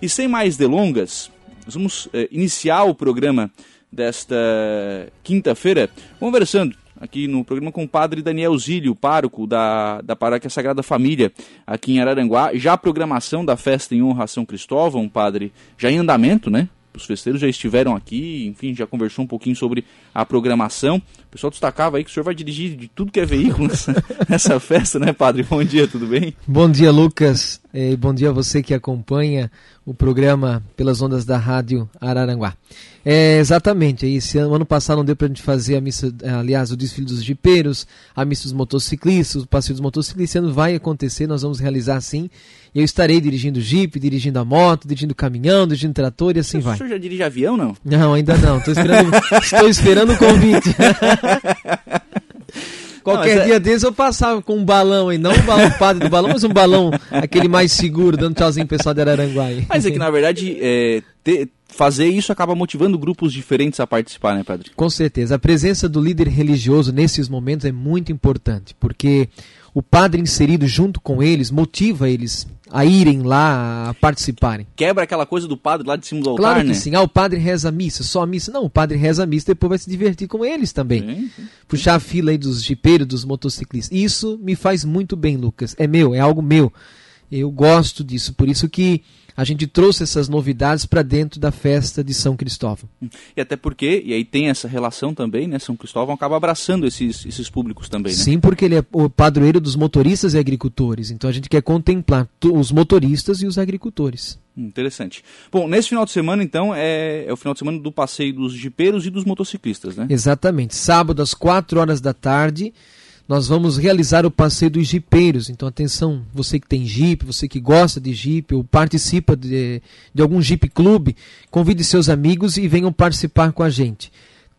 E sem mais delongas, nós vamos eh, iniciar o programa desta quinta-feira conversando aqui no programa com o padre Daniel Zílio, pároco da, da Paróquia Sagrada Família, aqui em Araranguá. Já a programação da festa em honra a São Cristóvão, padre, já em andamento, né? Os festeiros já estiveram aqui, enfim, já conversou um pouquinho sobre a programação. O pessoal destacava aí que o senhor vai dirigir de tudo que é veículo nessa, nessa festa, né, padre? Bom dia, tudo bem? Bom dia, Lucas. E bom dia a você que acompanha o programa pelas ondas da Rádio Araranguá. É, exatamente, esse ano, ano passado não deu para a gente fazer a missa, aliás, o desfile dos jipeiros, a missa dos motociclistas, o passeio dos motociclistas, esse ano vai acontecer, nós vamos realizar sim. Eu estarei dirigindo jipe, dirigindo a moto, dirigindo caminhão, dirigindo trator e assim o vai. O senhor já dirige avião, não? Não, ainda não, estou esperando, estou esperando o convite. Qualquer não, é- dia é... desses eu passava com um balão aí, não um balão padre do balão, mas um balão aquele mais seguro, dando tchauzinho pro pessoal de Araranguá aí. Mas é que na verdade é, ter, fazer isso acaba motivando grupos diferentes a participar, né, padre? Com certeza. A presença do líder religioso nesses momentos é muito importante, porque o padre inserido junto com eles motiva eles a irem lá, a participarem. Quebra aquela coisa do padre lá de cima do altar, Claro que né? sim. Ah, o padre reza a missa, só a missa. Não, o padre reza a missa depois vai se divertir com eles também. Sim, sim. Puxar a fila aí dos jipeiros, dos motociclistas. Isso me faz muito bem, Lucas. É meu, é algo meu. Eu gosto disso, por isso que a gente trouxe essas novidades para dentro da festa de São Cristóvão. E até porque, e aí tem essa relação também, né? São Cristóvão acaba abraçando esses, esses públicos também, né? Sim, porque ele é o padroeiro dos motoristas e agricultores. Então a gente quer contemplar os motoristas e os agricultores. Interessante. Bom, nesse final de semana, então, é, é o final de semana do passeio dos jipeiros e dos motociclistas, né? Exatamente. Sábado às 4 horas da tarde nós vamos realizar o passeio dos jipeiros. Então, atenção, você que tem jipe, você que gosta de jipe ou participa de, de algum jipe clube, convide seus amigos e venham participar com a gente.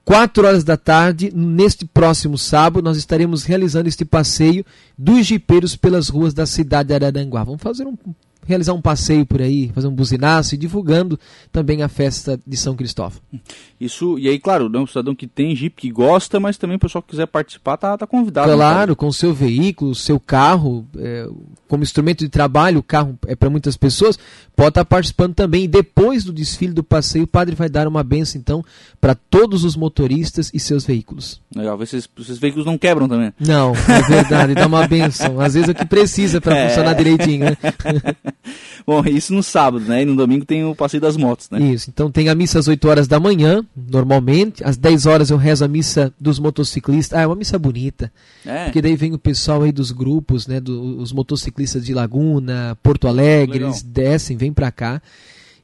4 horas da tarde, neste próximo sábado, nós estaremos realizando este passeio dos jipeiros pelas ruas da cidade de Araranguá. Vamos fazer um realizar um passeio por aí, fazer um buzinaço e divulgando também a festa de São Cristóvão. Isso, e aí, claro, né, o cidadão que tem Jeep, que gosta, mas também o pessoal que quiser participar tá, tá convidado. Né, claro, com o seu veículo, seu carro, é, como instrumento de trabalho, o carro é para muitas pessoas, pode estar tá participando também. E depois do desfile do passeio, o padre vai dar uma benção, então, para todos os motoristas e seus veículos. Legal, esses, esses veículos não quebram também. Não, é verdade, dá uma benção. Às vezes é o que precisa para é. funcionar direitinho, né? Bom, isso no sábado, né? E no domingo tem o passeio das motos, né? Isso, então tem a missa às 8 horas da manhã, normalmente. Às 10 horas eu rezo a missa dos motociclistas. Ah, é uma missa bonita. É. Porque daí vem o pessoal aí dos grupos, né? Do, os motociclistas de Laguna, Porto Alegre, Legal. eles descem, vêm para cá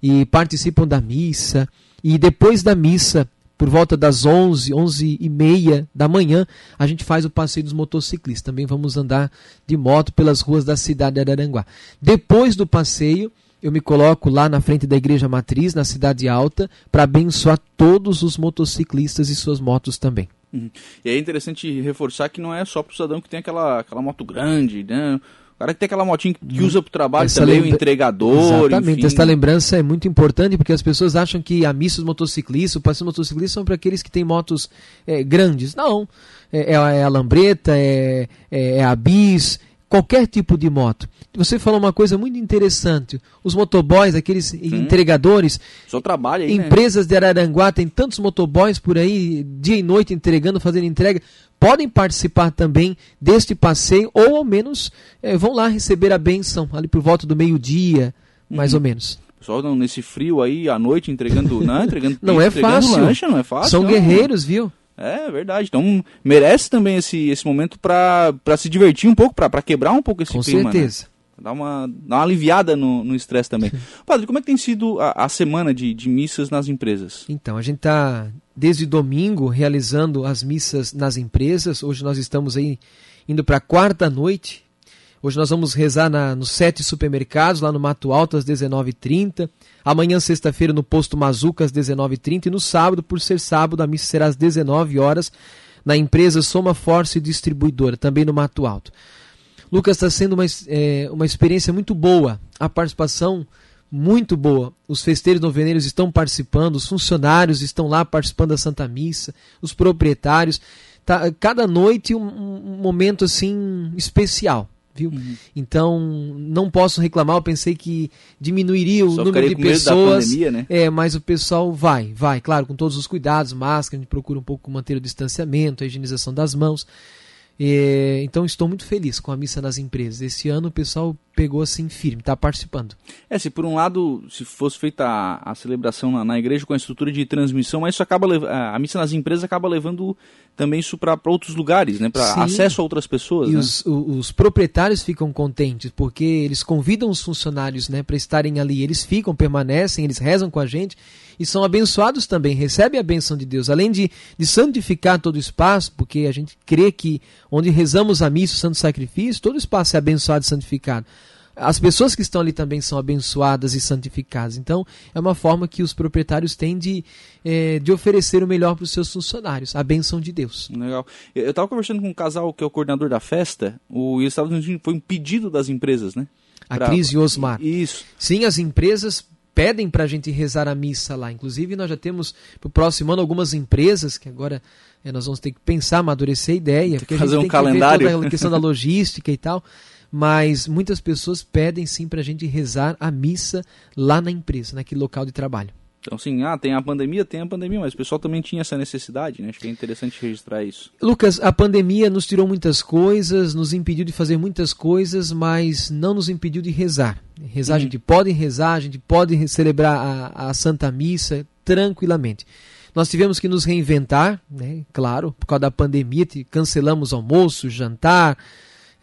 e participam da missa. E depois da missa, por volta das 11, 11 e meia da manhã, a gente faz o passeio dos motociclistas. Também vamos andar de moto pelas ruas da cidade de Araranguá. Depois do passeio, eu me coloco lá na frente da igreja matriz, na Cidade Alta, para abençoar todos os motociclistas e suas motos também. Uhum. E é interessante reforçar que não é só para o cidadão que tem aquela, aquela moto grande, né? O cara que tem aquela motinha que usa para o trabalho essa também, lembra... o entregador. Exatamente, enfim. essa lembrança é muito importante porque as pessoas acham que a missa dos motociclistas, o passeio dos motociclistas são para aqueles que têm motos é, grandes. Não, é, é, a lambreta, é, é, é a bis, qualquer tipo de moto. Você falou uma coisa muito interessante. Os motoboys, aqueles Sim. entregadores. Só trabalha aí, né? Empresas né? de Araranguá, tem tantos motoboys por aí, dia e noite entregando, fazendo entrega podem participar também deste passeio, ou ao menos é, vão lá receber a benção ali por volta do meio-dia, mais uhum. ou menos. Pessoal, nesse frio aí, à noite, entregando. Não, entregando, não é fácil. Lancha, não é fácil. São não. guerreiros, viu? É verdade. Então merece também esse, esse momento para se divertir um pouco, para quebrar um pouco esse Com clima. Com certeza. Né? Dá uma, dá uma aliviada no estresse também. Padre, como é que tem sido a, a semana de, de missas nas empresas? Então, a gente está desde domingo realizando as missas nas empresas. Hoje nós estamos aí indo para a quarta noite. Hoje nós vamos rezar na, nos sete supermercados, lá no Mato Alto, às 19h30. Amanhã, sexta-feira, no Posto Mazuca, às 19h30. E no sábado, por ser sábado, a missa será às 19 horas na empresa Soma Force Distribuidora, também no Mato Alto. Lucas, está sendo uma, é, uma experiência muito boa. A participação muito boa. Os festeiros noveneiros estão participando, os funcionários estão lá participando da Santa Missa, os proprietários. Tá, cada noite um, um momento assim especial. Viu? Uhum. Então, não posso reclamar, eu pensei que diminuiria o Só número de pessoas. Pandemia, né? É, mas o pessoal vai, vai, claro, com todos os cuidados, máscara, a gente procura um pouco manter o distanciamento, a higienização das mãos. É, então estou muito feliz com a missa nas empresas. Esse ano o pessoal pegou assim firme, está participando. É, se por um lado, se fosse feita a, a celebração na, na, igreja com a estrutura de transmissão, mas isso acaba a, missa nas empresas acaba levando também isso para outros lugares, né? Para acesso a outras pessoas. E né? os, os, proprietários ficam contentes porque eles convidam os funcionários, né, para estarem ali. Eles ficam, permanecem, eles rezam com a gente e são abençoados também, recebem a benção de Deus. Além de, de santificar todo o espaço, porque a gente crê que onde rezamos a missa, o santo sacrifício, todo o espaço é abençoado e santificado as pessoas que estão ali também são abençoadas e santificadas. Então, é uma forma que os proprietários têm de, é, de oferecer o melhor para os seus funcionários, a bênção de Deus. Legal. Eu estava conversando com um casal que é o coordenador da festa, o, e Estados Unidos foi um pedido das empresas, né? A pra... Cris e Osmar. Isso. Sim, as empresas pedem para a gente rezar a missa lá. Inclusive, nós já temos para o próximo ano algumas empresas que agora é, nós vamos ter que pensar, amadurecer a ideia. Porque fazer a gente um tem calendário. Que ver toda a questão da logística e tal mas muitas pessoas pedem sim para a gente rezar a missa lá na empresa, naquele local de trabalho. Então, sim, ah, tem a pandemia, tem a pandemia, mas o pessoal também tinha essa necessidade, né? Acho que é interessante registrar isso. Lucas, a pandemia nos tirou muitas coisas, nos impediu de fazer muitas coisas, mas não nos impediu de rezar. Rezar, uhum. a gente pode rezar, a gente pode celebrar a, a Santa Missa tranquilamente. Nós tivemos que nos reinventar, né? Claro, por causa da pandemia, cancelamos almoço, jantar,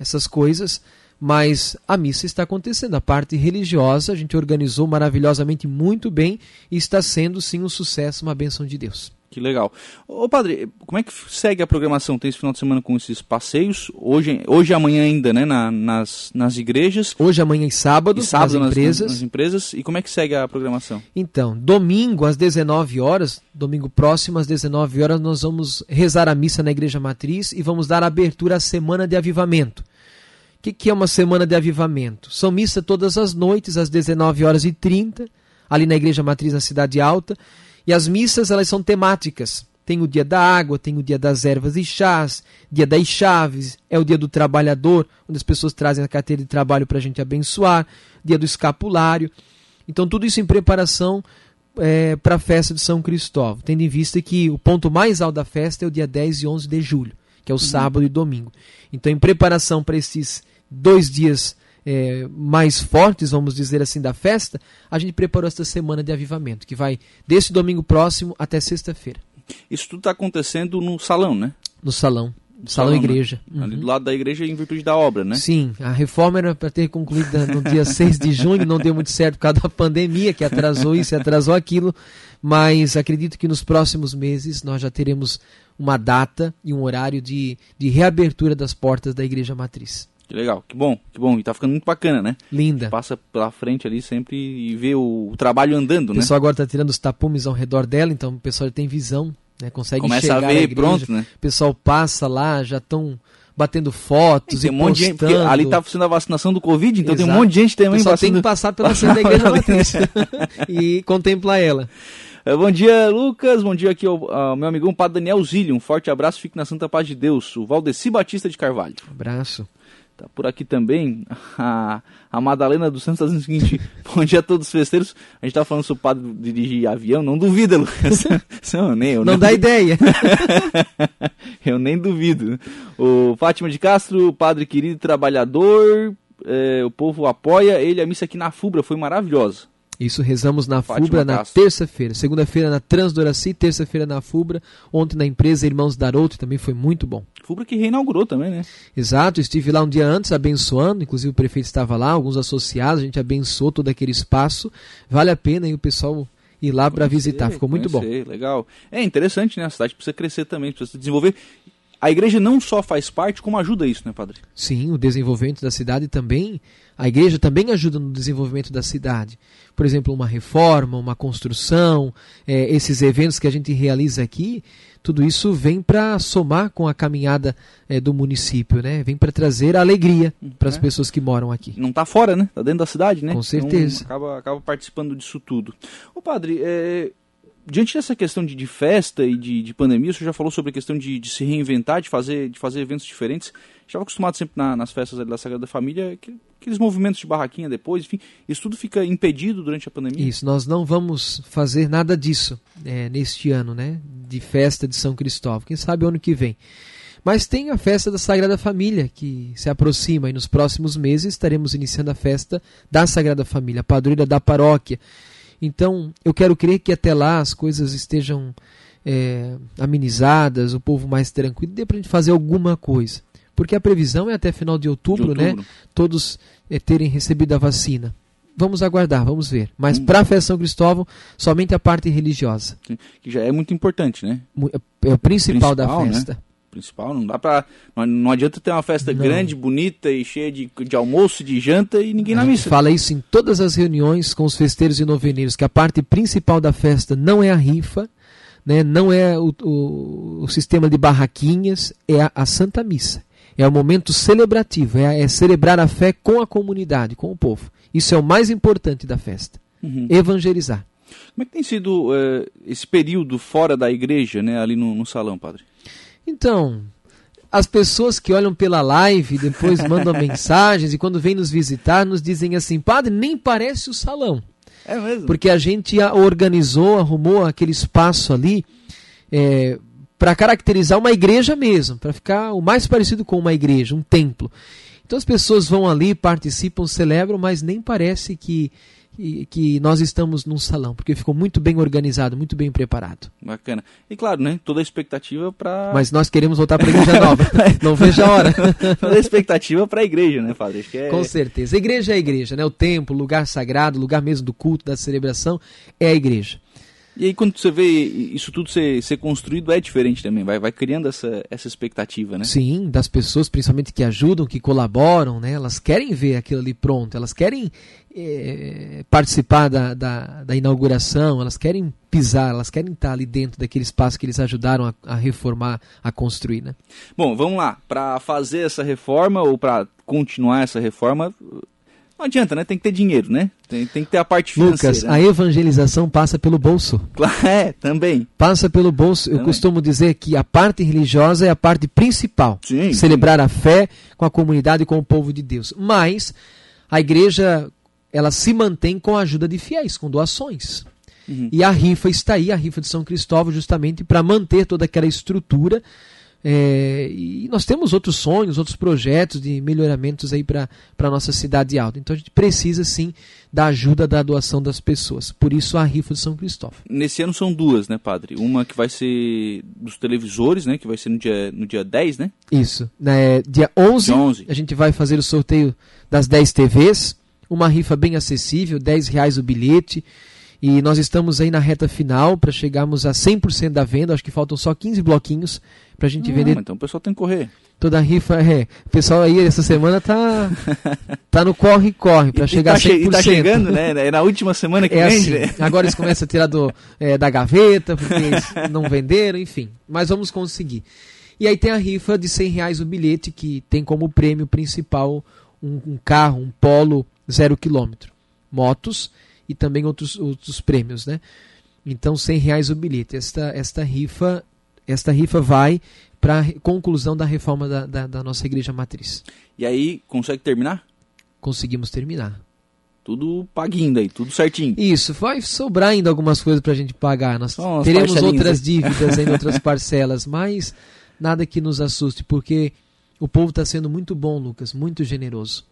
essas coisas mas a missa está acontecendo. A parte religiosa a gente organizou maravilhosamente muito bem e está sendo sim um sucesso, uma benção de Deus. Que legal. Ô padre, como é que segue a programação? Tem esse final de semana com esses passeios? Hoje, hoje e amanhã ainda, né? Na, nas, nas igrejas. Hoje, amanhã e sábado, e sábado nas, empresas. Nas, nas, empresas. E como é que segue a programação? Então, domingo às 19 horas, domingo próximo às 19 horas, nós vamos rezar a missa na Igreja Matriz e vamos dar abertura à Semana de Avivamento que, que é uma semana de avivamento? São missa todas as noites, às 19 horas e 30, ali na Igreja Matriz, na Cidade Alta. E as missas, elas são temáticas. Tem o dia da água, tem o dia das ervas e chás, dia das chaves, é o dia do trabalhador, onde as pessoas trazem a carteira de trabalho para a gente abençoar, dia do escapulário. Então, tudo isso em preparação é, para a festa de São Cristóvão, tendo em vista que o ponto mais alto da festa é o dia 10 e 11 de julho, que é o uhum. sábado e domingo. Então, em preparação para esses dois dias é, mais fortes, vamos dizer assim, da festa, a gente preparou esta semana de avivamento, que vai desse domingo próximo até sexta-feira. Isso tudo está acontecendo no salão, né? No salão. Salão, salão igreja. Né? Uhum. Ali do lado da igreja em virtude da obra, né? Sim, a reforma era para ter concluído no dia 6 de junho, não deu muito certo por causa da pandemia, que atrasou isso e atrasou aquilo, mas acredito que nos próximos meses nós já teremos uma data e um horário de, de reabertura das portas da igreja matriz. Que legal, que bom, que bom. E tá ficando muito bacana, né? Linda. Passa pela frente ali sempre e vê o, o trabalho andando, né? O pessoal agora tá tirando os tapumes ao redor dela, então o pessoal tem visão, né? Consegue Começa a ver e pronto, né? O pessoal passa lá, já estão batendo fotos e, tem um monte postando. de gente, ali tá funcionando a vacinação do Covid, então Exato. tem um monte de gente também Só tem que passar pela sede da igreja matriz e contemplar ela. É, bom dia, Lucas. Bom dia aqui ao, ao meu amigão Padre Daniel Zílio. Um forte abraço, fique na Santa Paz de Deus. O Valdeci Batista de Carvalho. Abraço. Tá por aqui também a, a Madalena dos Santos está dizendo o seguinte: Bom dia a todos os festeiros. A gente está falando sobre o padre dirigir avião, não duvida, Lucas. não, nem, eu não, não dá ideia. eu nem duvido. O Fátima de Castro, padre querido, trabalhador, é, o povo apoia ele. A missa aqui na Fubra foi maravilhosa. Isso rezamos na Fátima Fubra na terça-feira. Segunda-feira na Transdoraci, terça-feira na Fubra. Ontem na empresa Irmãos Daroto também foi muito bom. Fubra que reinaugurou também, né? Exato, estive lá um dia antes abençoando, inclusive o prefeito estava lá, alguns associados, a gente abençoou todo aquele espaço. Vale a pena e o pessoal ir lá para visitar, ficou muito conhecer, bom. Legal. É interessante, né? A cidade precisa crescer também, precisa se desenvolver a igreja não só faz parte, como ajuda isso, né, padre? Sim, o desenvolvimento da cidade também. A igreja também ajuda no desenvolvimento da cidade. Por exemplo, uma reforma, uma construção, é, esses eventos que a gente realiza aqui, tudo isso vem para somar com a caminhada é, do município, né? Vem para trazer alegria para as é. pessoas que moram aqui. Não está fora, né? Está dentro da cidade, né? Com certeza. Então, acaba, acaba participando disso tudo. Ô padre, é, diante dessa questão de, de festa e de, de, pandemia, o senhor já falou sobre a questão de, de, se reinventar, de fazer, de fazer eventos diferentes. Estava acostumado sempre na, nas festas da Sagrada Família, que, aqueles movimentos de barraquinha depois, enfim, isso tudo fica impedido durante a pandemia? Isso, nós não vamos fazer nada disso é, neste ano, né? De festa de São Cristóvão. Quem sabe ano que vem. Mas tem a festa da Sagrada Família que se aproxima e nos próximos meses estaremos iniciando a festa da Sagrada Família, a padroeira da paróquia. Então, eu quero crer que até lá as coisas estejam é, amenizadas, o povo mais tranquilo, dê para a gente fazer alguma coisa. Porque a previsão é até final de outubro, de outubro. né? Todos é, terem recebido a vacina. Vamos aguardar, vamos ver. Mas hum. para a festa São Cristóvão, somente a parte religiosa. Que já é muito importante, né? É, é o principal, principal da né? festa. Né? Principal. Não dá para não, não, adianta ter uma festa não. grande, bonita e cheia de, de almoço, de janta e ninguém na missa. Fala isso em todas as reuniões com os festeiros e noveneiros, que a parte principal da festa não é a rifa, né, não é o, o, o sistema de barraquinhas, é a, a, Santa Missa. É o momento celebrativo, é, é, celebrar a fé com a comunidade, com o povo. Isso é o mais importante da festa. Uhum. Evangelizar. Como é que tem sido uh, esse período fora da igreja, né, ali no, no salão, padre? Então, as pessoas que olham pela live depois mandam mensagens e quando vêm nos visitar nos dizem assim: Padre, nem parece o salão. É mesmo? Porque a gente organizou, arrumou aquele espaço ali é, para caracterizar uma igreja mesmo, para ficar o mais parecido com uma igreja, um templo. Então as pessoas vão ali, participam, celebram, mas nem parece que que, que nós estamos num salão, porque ficou muito bem organizado, muito bem preparado. Bacana. E claro, né? Toda a expectativa para. Mas nós queremos voltar para a igreja nova. Não vejo a hora. toda a expectativa para a igreja, né, Padre? É... Com certeza. A igreja é a igreja, né? O templo, lugar sagrado, lugar mesmo do culto, da celebração, é a igreja. E aí quando você vê isso tudo ser, ser construído é diferente também, vai, vai criando essa, essa expectativa, né? Sim, das pessoas principalmente que ajudam, que colaboram, né? Elas querem ver aquilo ali pronto, elas querem é, participar da, da, da, inauguração, elas querem pisar, elas querem estar ali dentro daquele espaço que eles ajudaram a, a reformar, a construir, né? Bom, vamos lá, para fazer essa reforma ou para continuar essa reforma, não adianta, né? Tem que ter dinheiro, né? Tem, tem que ter a parte financeira. Lucas, a evangelização passa pelo bolso. É, também. Passa pelo bolso. Também. Eu costumo dizer que a parte religiosa é a parte principal. Sim, celebrar sim. a fé com a comunidade e com o povo de Deus. Mas a igreja, ela se mantém com a ajuda de fiéis, com doações. Uhum. E a rifa está aí, a rifa de São Cristóvão, justamente para manter toda aquela estrutura é, e nós temos outros sonhos, outros projetos de melhoramentos aí para a nossa cidade alta. Então a gente precisa sim da ajuda da doação das pessoas. Por isso a rifa de São Cristóvão. Nesse ano são duas, né, padre? Uma que vai ser dos televisores, né? Que vai ser no dia, no dia 10, né? Isso. Né, dia 11, dia 11 a gente vai fazer o sorteio das 10 TVs. Uma rifa bem acessível, 10 reais o bilhete. E nós estamos aí na reta final para chegarmos a 100% da venda. Acho que faltam só 15 bloquinhos para a gente Não, vender. Então o pessoal tem que correr. Toda a rifa, é. O pessoal aí essa semana tá tá no corre-corre para chegar tá a 100%. E tá chegando, né? É na última semana que é vende, assim. né? Agora eles começam a tirar do, é, da gaveta, porque eles não venderam, enfim. Mas vamos conseguir. E aí tem a rifa de 100 reais o bilhete, que tem como prêmio principal um, um carro, um polo zero quilômetro. Motos e também outros, outros prêmios, né? Então, 100 reais o bilhete. Esta, esta rifa esta rifa vai para a conclusão da reforma da, da, da, nossa igreja matriz. E aí, consegue terminar? Conseguimos terminar. Tudo paguinho aí, tudo certinho. Isso, vai sobrar ainda algumas coisas para a gente pagar. Nós teremos outras dívidas em outras parcelas, mas nada que nos assuste, porque o povo está sendo muito bom, Lucas, muito generoso.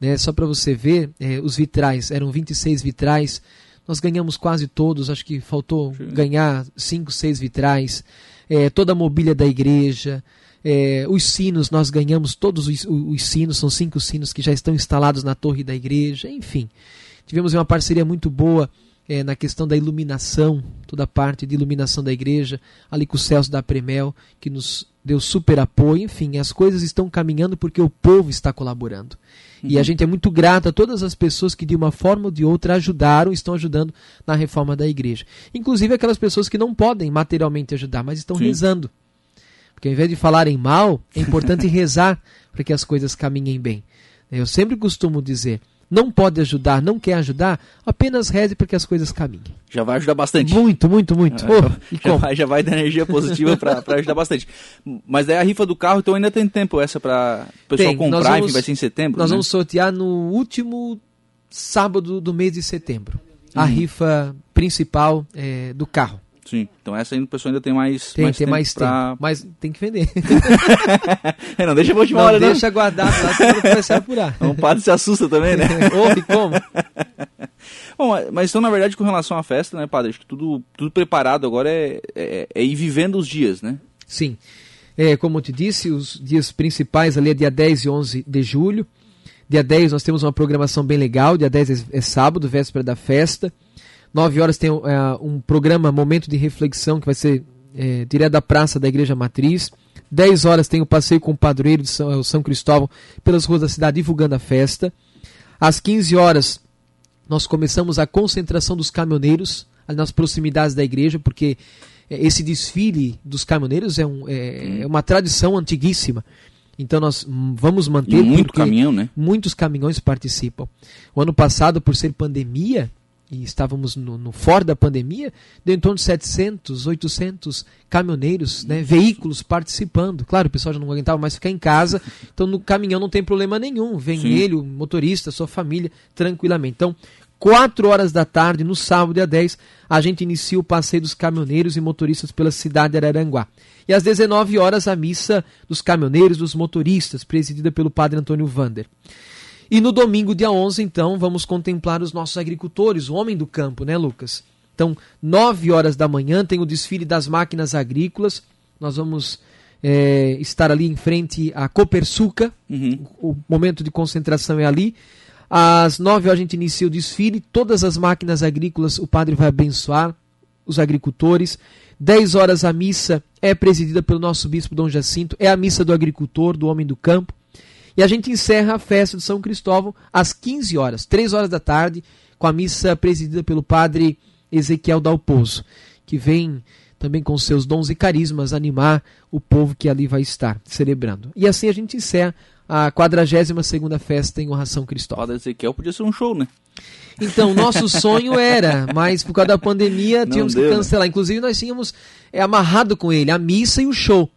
Né? Só para você ver, é, os vitrais, eram 26 vitrais, nós ganhamos quase todos, acho que faltou Sim. ganhar 5, 6 vitrais, é, toda a mobília da igreja, é, os sinos, nós ganhamos todos os, os, sinos, são cinco sinos que já estão instalados na torre da igreja, enfim. Tivemos uma parceria muito boa é, na questão da iluminação, toda a parte de iluminação da igreja, ali com o Celso da Premel, que nos deu super apoio, enfim, as coisas estão caminhando porque o povo está colaborando. E a uhum. gente é muito grato a todas as pessoas que de uma forma ou de outra ajudaram, estão ajudando na reforma da igreja. Inclusive aquelas pessoas que não podem materialmente ajudar, mas estão Sim. rezando. Porque ao invés de falarem mal, é importante rezar para que as coisas caminhem bem. Eu sempre costumo dizer, não pode ajudar, não quer ajudar, apenas reze para que as coisas caminhem. Já vai ajudar bastante. Muito, muito, muito. Oh, já, vai, já vai dar energia positiva para ajudar bastante. Mas daí a rifa do carro, então ainda tem tempo essa para o pessoal tem, comprar, vamos, enfim, vai ser em setembro? Nós né? vamos sortear no último sábado do mês de setembro. A uhum. rifa principal é, do carro. Sim, então essa ainda o pessoal ainda tem mais, tem, mais tem tempo mais pra... tempo, mas tem que vender. é, não deixa a última não hora, deixa não. guardado lá, senão vai se apurar. Um padre se assusta também, né? Ouve como? Bom, mas então, na verdade, com relação à festa, né, padre, acho que tudo, tudo preparado agora é, é, é ir vivendo os dias, né? Sim. É, como eu te disse, os dias principais ali é dia 10 e 11 de julho. Dia 10 nós temos uma programação bem legal, dia 10 é, é sábado, véspera da festa. 9 horas tem é, um programa Momento de Reflexão, que vai ser é, direto da praça da Igreja Matriz. 10 horas tem o passeio com o padroeiro de São, é, São Cristóvão pelas ruas da cidade divulgando a festa. Às 15 horas nós começamos a concentração dos caminhoneiros nas proximidades da igreja, porque é, esse desfile dos caminhoneiros é, um, é, é uma tradição antiguíssima. Então nós vamos manter. E muito caminhão, né? Muitos caminhões participam. O ano passado, por ser pandemia, e estávamos no, no fora da pandemia, deu em torno de 700, 800 caminhoneiros, né, veículos participando. Claro, o pessoal já não aguentava mais ficar em casa, então no caminhão não tem problema nenhum. Vem Sim. ele, o motorista, sua família, tranquilamente. Então, 4 horas da tarde, no sábado, dia 10, a gente inicia o passeio dos caminhoneiros e motoristas pela cidade de Araranguá. E às 19 horas, a missa dos caminhoneiros e dos motoristas, presidida pelo padre Antônio Vander. E no domingo, dia 11, então, vamos contemplar os nossos agricultores, o homem do campo, né, Lucas? Então, 9 horas da manhã tem o desfile das máquinas agrícolas. Nós vamos é, estar ali em frente à Copersuca. Uhum. O, o momento de concentração é ali. Às 9 horas a gente inicia o desfile. Todas as máquinas agrícolas o padre vai abençoar os agricultores. 10 horas a missa é presidida pelo nosso bispo Dom Jacinto. É a missa do agricultor, do homem do campo. E a gente encerra a festa de São Cristóvão às 15 horas, 3 horas da tarde, com a missa presidida pelo padre Ezequiel Dalpozo, que vem também com seus dons e carismas animar o povo que ali vai estar celebrando. E assim a gente encerra a 42 segunda festa em São Cristóvão. Padre Ezequiel podia ser um show, né? Então, nosso sonho era, mas por causa da pandemia tínhamos que né? cancelar. Né? Inclusive, nós tínhamos é, amarrado com ele a missa e o show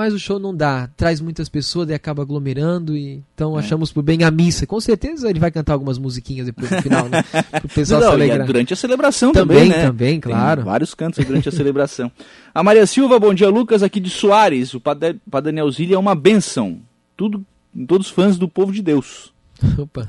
mas o show não dá, traz muitas pessoas e acaba aglomerando e então é. achamos por bem a missa. Com certeza ele vai cantar algumas musiquinhas depois no final, né? Pro pessoal não, se alegrar. durante a celebração também, também né? Também, claro. Tem vários cantos durante a celebração. A Maria Silva, bom dia Lucas, aqui de Soares. O Padre, Padre Daniel Zilli é uma benção. Tudo, todos fãs do povo de Deus. Opa.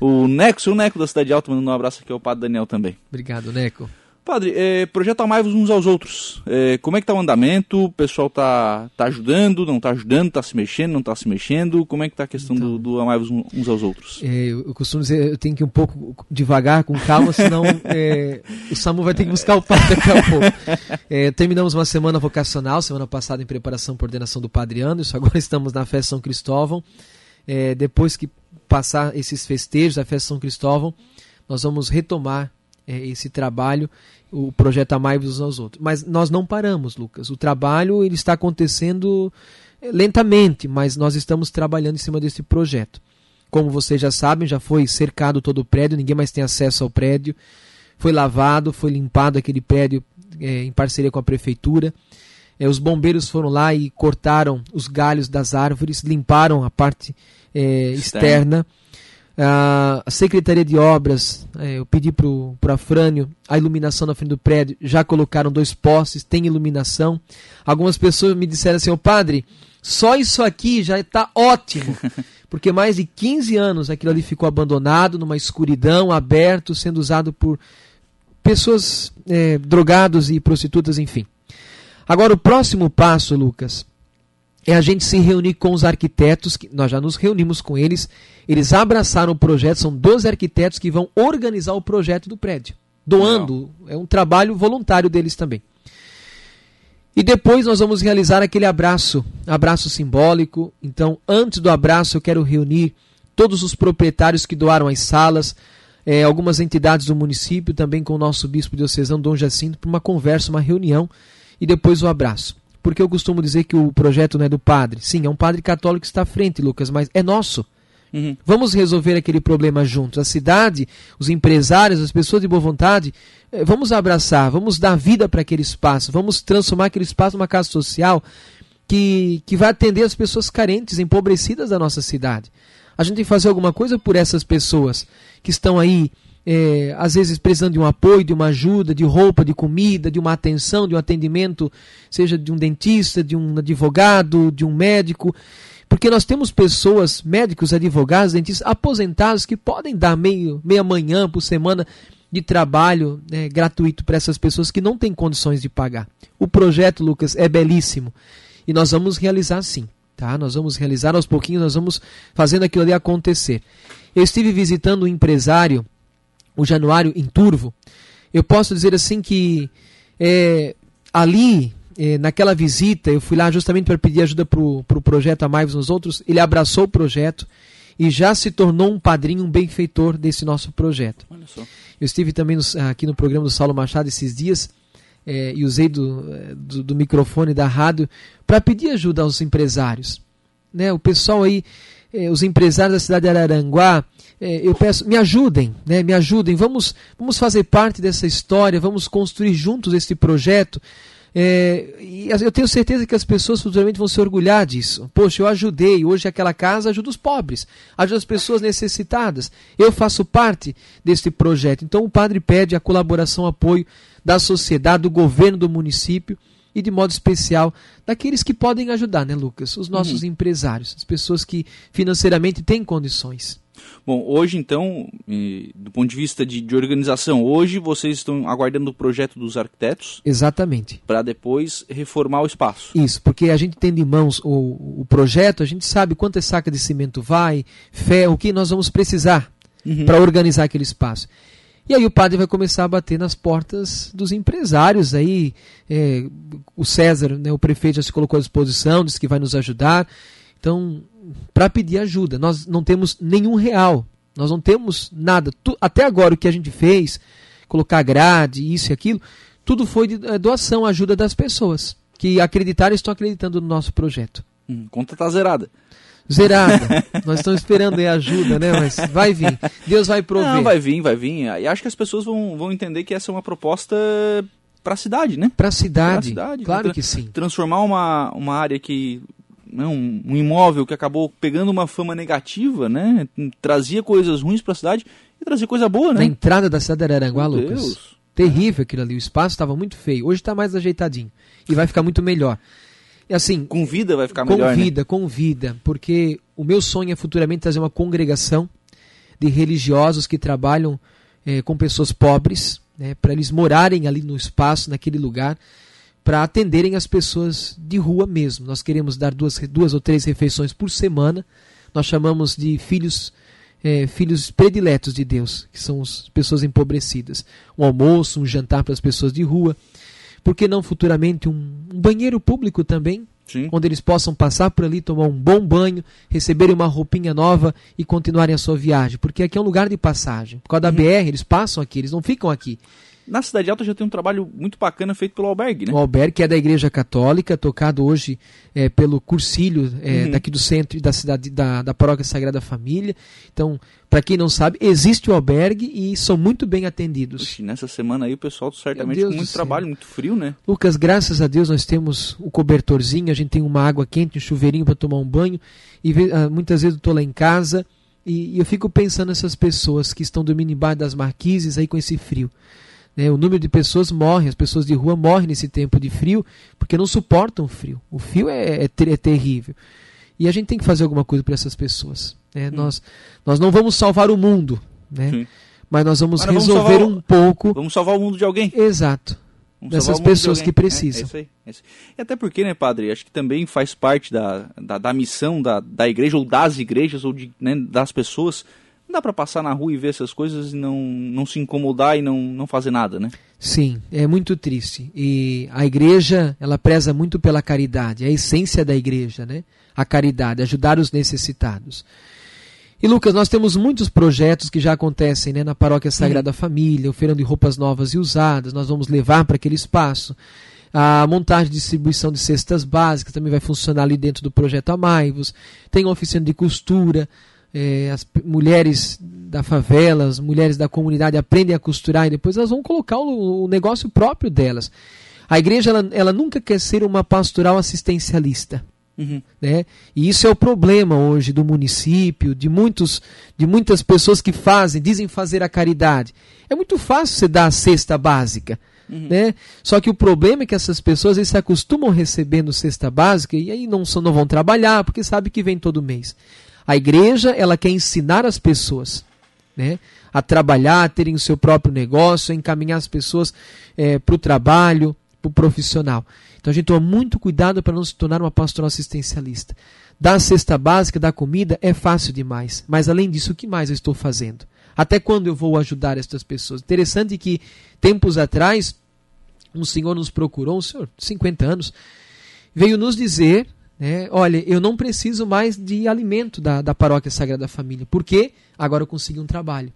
o Neco, o Neco da Cidade Alta, mandando um abraço aqui ao Padre Daniel também. Obrigado, Neco. Padre, é, projeto Amai-vos uns aos outros. É, como é que está o andamento? O pessoal está tá ajudando, não está ajudando, está se mexendo, não está se mexendo? Como é que está a questão então, do, do Amai-vos uns aos outros? É, eu costumo dizer, eu tenho que ir um pouco devagar, com calma, senão é, o SAMU vai ter que buscar o padre daqui a pouco. É, terminamos uma semana vocacional, semana passada em preparação para ordenação do Padre Anderson, agora estamos na festa São Cristóvão. É, depois que passar esses festejos da festa São Cristóvão, nós vamos retomar esse trabalho o projeto Amai-vos uns aos outros. Mas nós não paramos, Lucas. O trabalho ele está acontecendo eh, lentamente, mas nós estamos trabalhando em cima desse projeto. Como vocês já sabem, já foi cercado todo o prédio, ninguém mais tem acesso ao prédio. Foi lavado, foi limpado aquele prédio é, em parceria com a prefeitura. É, os bombeiros foram lá e cortaram os galhos das árvores, limparam a parte é, externa a Secretaria de Obras, é, eu pedi para o Afrânio a iluminação na frente do prédio, já colocaram dois postes, tem iluminação. Algumas pessoas me disseram assim, ô padre, só isso aqui já está ótimo, porque mais de 15 anos aquilo ali ficou abandonado, numa escuridão, aberto, sendo usado por pessoas é, drogados e prostitutas, enfim. Agora, o próximo passo, Lucas, é a gente se reunir com os arquitetos, que nós já nos reunimos com eles, eles abraçaram o projeto, são 12 arquitetos que vão organizar o projeto do prédio, doando, Não. é um trabalho voluntário deles também. E depois nós vamos realizar aquele abraço, abraço simbólico. Então, antes do abraço, eu quero reunir todos os proprietários que doaram as salas, é, algumas entidades do município, também com o nosso bispo diocesano Dom Jacinto, para uma conversa, uma reunião e depois o abraço porque eu costumo dizer que o projeto não é do padre. Sim, é um padre católico que está à frente, Lucas, mas é nosso. Uhum. Vamos resolver aquele problema juntos. A cidade, os empresários, as pessoas de boa vontade, eh, vamos abraçar, vamos dar vida para aquele espaço, vamos transformar aquele espaço numa casa social que, que vai atender as pessoas carentes, empobrecidas da nossa cidade. A gente tem que fazer alguma coisa por essas pessoas que estão aí, é, às vezes precisando de um apoio, de uma ajuda, de roupa, de comida, de uma atenção, de um atendimento, seja de um dentista, de um advogado, de um médico. Porque nós temos pessoas, médicos, advogados, dentistas, aposentados que podem dar meio, meia manhã por semana de trabalho né, gratuito para essas pessoas que não têm condições de pagar. O projeto, Lucas, é belíssimo. E nós vamos realizar sim. Tá? Nós vamos realizar aos pouquinhos, nós vamos fazendo aquilo ali acontecer. Eu estive visitando um empresário, o Januário em Turvo. Eu posso dizer assim que é, ali, é, naquela visita, eu fui lá justamente para pedir ajuda para o pro projeto Amai-vos nos Outros. Ele abraçou o projeto e já se tornou um padrinho, um benfeitor desse nosso projeto. Eu estive também aqui no programa do Saulo Machado esses dias é, e usei do, é, do, do, microfone da rádio para pedir ajuda aos empresários. Né? O pessoal aí, é, os empresários da cidade de Araranguá, eu peço, me ajudem, né? me ajudem, vamos, vamos fazer parte dessa história, vamos construir juntos esse projeto. É, e eu tenho certeza que as pessoas futuramente vão se orgulhar disso. Poxa, eu ajudei, hoje aquela casa ajuda os pobres, ajuda as pessoas necessitadas. Eu faço parte desse projeto. Então o padre pede a colaboração, apoio da sociedade, do governo do município e de modo especial daqueles que podem ajudar, né, Lucas? Os nossos uhum. empresários, as pessoas que financeiramente têm condições. Bom, hoje então, do ponto de vista de, de, organização, hoje vocês estão aguardando o projeto dos arquitetos? Exatamente. Para depois reformar o espaço. Isso, porque a gente tem de mãos o, o projeto, a gente sabe quantas sacas de cimento vai, ferro, o que nós vamos precisar uhum. para organizar aquele espaço. E aí o padre vai começar a bater nas portas dos empresários. Aí é, o César, né, o prefeito, já se colocou à disposição, disse que vai nos ajudar. Então, para pedir ajuda, nós não temos nenhum real. Nós não temos nada. Tu, até agora o que a gente fez, colocar grade, isso e aquilo, tudo foi de é, doação, ajuda das pessoas que acreditaram e estão acreditando no nosso projeto. Hum, conta tá zerada zerada. Nós estamos esperando aí ajuda, né? Mas vai vir. Deus vai prover. Não, vai vir, vai vir. E acho que as pessoas vão, vão entender que essa é uma proposta para a cidade, né? Para a cidade. cidade. Claro que sim. Transformar uma, uma área que né, um imóvel que acabou pegando uma fama negativa, né? Trazia coisas ruins para a cidade e trazia coisa boa, né? Na entrada da cidade de Araranguá, Lucas. Deus. Terrível aquilo ali. O espaço estava muito feio. Hoje está mais ajeitadinho. E vai ficar muito melhor. E assim, com vida vai ficar melhor, Com vida, né? com vida, porque o meu sonho é futuramente trazer uma congregação de religiosos que trabalham é, com pessoas pobres, né, para eles morarem ali no espaço, naquele lugar, para atenderem as pessoas de rua mesmo. Nós queremos dar duas, duas ou três refeições por semana. Nós chamamos de filhos é, filhos prediletos de Deus, que são as pessoas empobrecidas. Um almoço, um jantar para as pessoas de rua por que não futuramente um, um banheiro público também? Sim. Onde eles possam passar por ali, tomar um bom banho, receberem uma roupinha nova e continuarem a sua viagem. Porque aqui é um lugar de passagem. Por causa da uhum. BR, eles passam aqui, eles não ficam aqui. Na Cidade Alta já tem um trabalho muito bacana feito pelo Albergue, né? O Albergue, que é da Igreja Católica, tocado hoje é, pelo Cursílio é, uhum. daqui do centro e da cidade da, da Paróquia Sagrada Família. Então, para quem não sabe, existe o Albergue e são muito bem atendidos. Oxi, nessa semana aí o pessoal certamente com muito trabalho, muito frio, né? Lucas, graças a Deus nós temos o cobertorzinho, a gente tem uma água quente, um chuveirinho para tomar um banho. E ah, muitas vezes eu estou lá em casa e, e eu fico pensando nessas pessoas que estão dormindo embaixo das marquises aí com esse frio. Né? O número de pessoas morre, as pessoas de rua morrem nesse tempo de frio porque não suportam o frio. O frio é, é, é terrível. E a gente tem que fazer alguma coisa para essas pessoas. Né? Hum. Nós, nós não vamos salvar o mundo, né? mas nós vamos Agora resolver vamos um pouco. Vamos salvar o mundo de alguém. Exato. Vamos dessas pessoas de que precisam. É, é, isso aí, é isso E até porque, né, padre, acho que também faz parte da, da, da missão da, da igreja, ou das igrejas, ou de, né, das pessoas, não dá para passar na rua e ver essas coisas e não, não se incomodar e não, não fazer nada, né? Sim, é muito triste. E a igreja, ela preza muito pela caridade, é a essência da igreja, né? A caridade, ajudar os necessitados. E Lucas, nós temos muitos projetos que já acontecem né, na Paróquia Sagrada uhum. Família, oferando roupas novas e usadas, nós vamos levar para aquele espaço. A montagem e distribuição de cestas básicas também vai funcionar ali dentro do projeto Amaivos. Tem a oficina de costura, é, as mulheres da favela, as mulheres da comunidade aprendem a costurar e depois elas vão colocar o, o negócio próprio delas. A igreja ela, ela nunca quer ser uma pastoral assistencialista. Uhum. Né? E isso é o problema hoje do município, de, muitos, de muitas pessoas que fazem, dizem fazer a caridade. É muito fácil você dar a cesta básica. Uhum. Né? Só que o problema é que essas pessoas eles se acostumam recebendo cesta básica e aí não, não vão trabalhar porque sabe que vem todo mês. A igreja ela quer ensinar as pessoas né, a trabalhar, a terem o seu próprio negócio, a encaminhar as pessoas é, para o trabalho, para o profissional. Então a gente toma muito cuidado para não se tornar uma pastoral assistencialista. Dar a cesta básica, dar comida é fácil demais. Mas além disso, o que mais eu estou fazendo? Até quando eu vou ajudar estas pessoas? Interessante que tempos atrás um senhor nos procurou, um senhor de 50 anos, veio nos dizer, né, olha, eu não preciso mais de alimento da, da paróquia Sagrada Família, porque agora eu consegui um trabalho.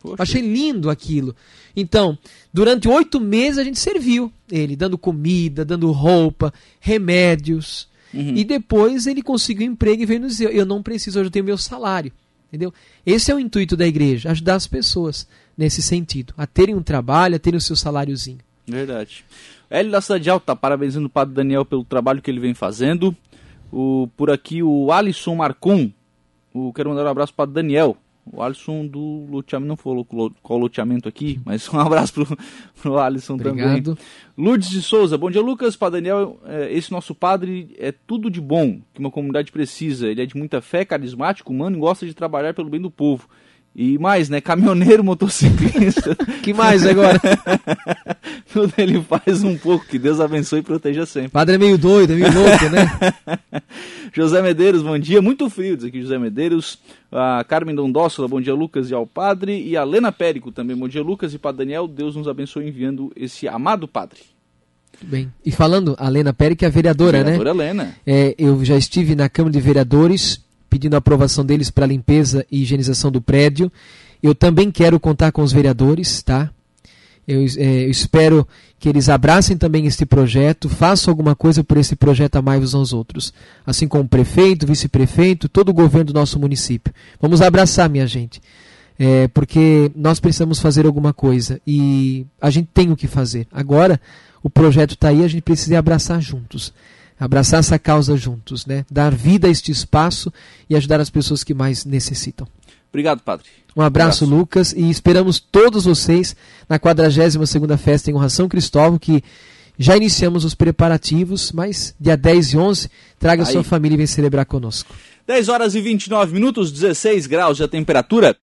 Poxa. Achei lindo aquilo. Então, durante oito meses a gente serviu ele, dando comida, dando roupa, remédios. Uhum. E depois ele conseguiu um emprego e veio nos dizer: Eu não preciso, eu tenho meu salário. Entendeu? Esse é o intuito da igreja, ajudar as pessoas nesse sentido, a terem um trabalho, a terem o seu saláriozinho. Verdade. Hélio da Cidade Alta, parabenizando o Padre Daniel pelo trabalho que ele vem fazendo. O, por aqui o Alisson Marcon, o, quero mandar um abraço para Daniel, o Alisson do loteamento, não falou qual loteamento aqui, mas um abraço pro, pro Alisson Obrigado. também. Lourdes de Souza, bom dia Lucas, para Daniel, é, esse nosso padre é tudo de bom que uma comunidade precisa. Ele é de muita fé, carismático, humano e gosta de trabalhar pelo bem do povo. E mais, né? Caminhoneiro, motociclista. que mais agora? Tudo ele faz um pouco. Que Deus abençoe e proteja sempre. Padre é meio doido, é meio louco, né? José Medeiros, bom dia. Muito frio, diz aqui José Medeiros. A Carmen Dondósola, bom dia, Lucas e ao Padre. E a Lena Périco também, bom dia, Lucas e Padre Daniel. Deus nos abençoe enviando esse amado Padre. Bem, e falando, a Lena Périco é a vereadora, a vereadora né? Lena. É, eu já estive na Câmara de Vereadores pedindo a aprovação deles para limpeza e higienização do prédio. Eu também quero contar com os vereadores, tá? Eu, é, eu, espero que eles abracem também este projeto, façam alguma coisa por esse projeto amar uns aos outros. Assim como o prefeito, vice-prefeito, todo o governo do nosso município. Vamos abraçar, minha gente. É, porque nós precisamos fazer alguma coisa e a gente tem o que fazer. Agora, o projeto está aí, a gente precisa abraçar juntos abraçar essa causa juntos, né? Dar vida a este espaço e ajudar as pessoas que mais necessitam. Obrigado, Padre. Um abraço, um abraço. Lucas, e esperamos todos vocês na 42ª Festa em Honra São Cristóvão, que já iniciamos os preparativos, mas dia 10 e 11, traga Aí. sua família e vem celebrar conosco. 10 horas e 29 minutos, 16 graus de temperatura.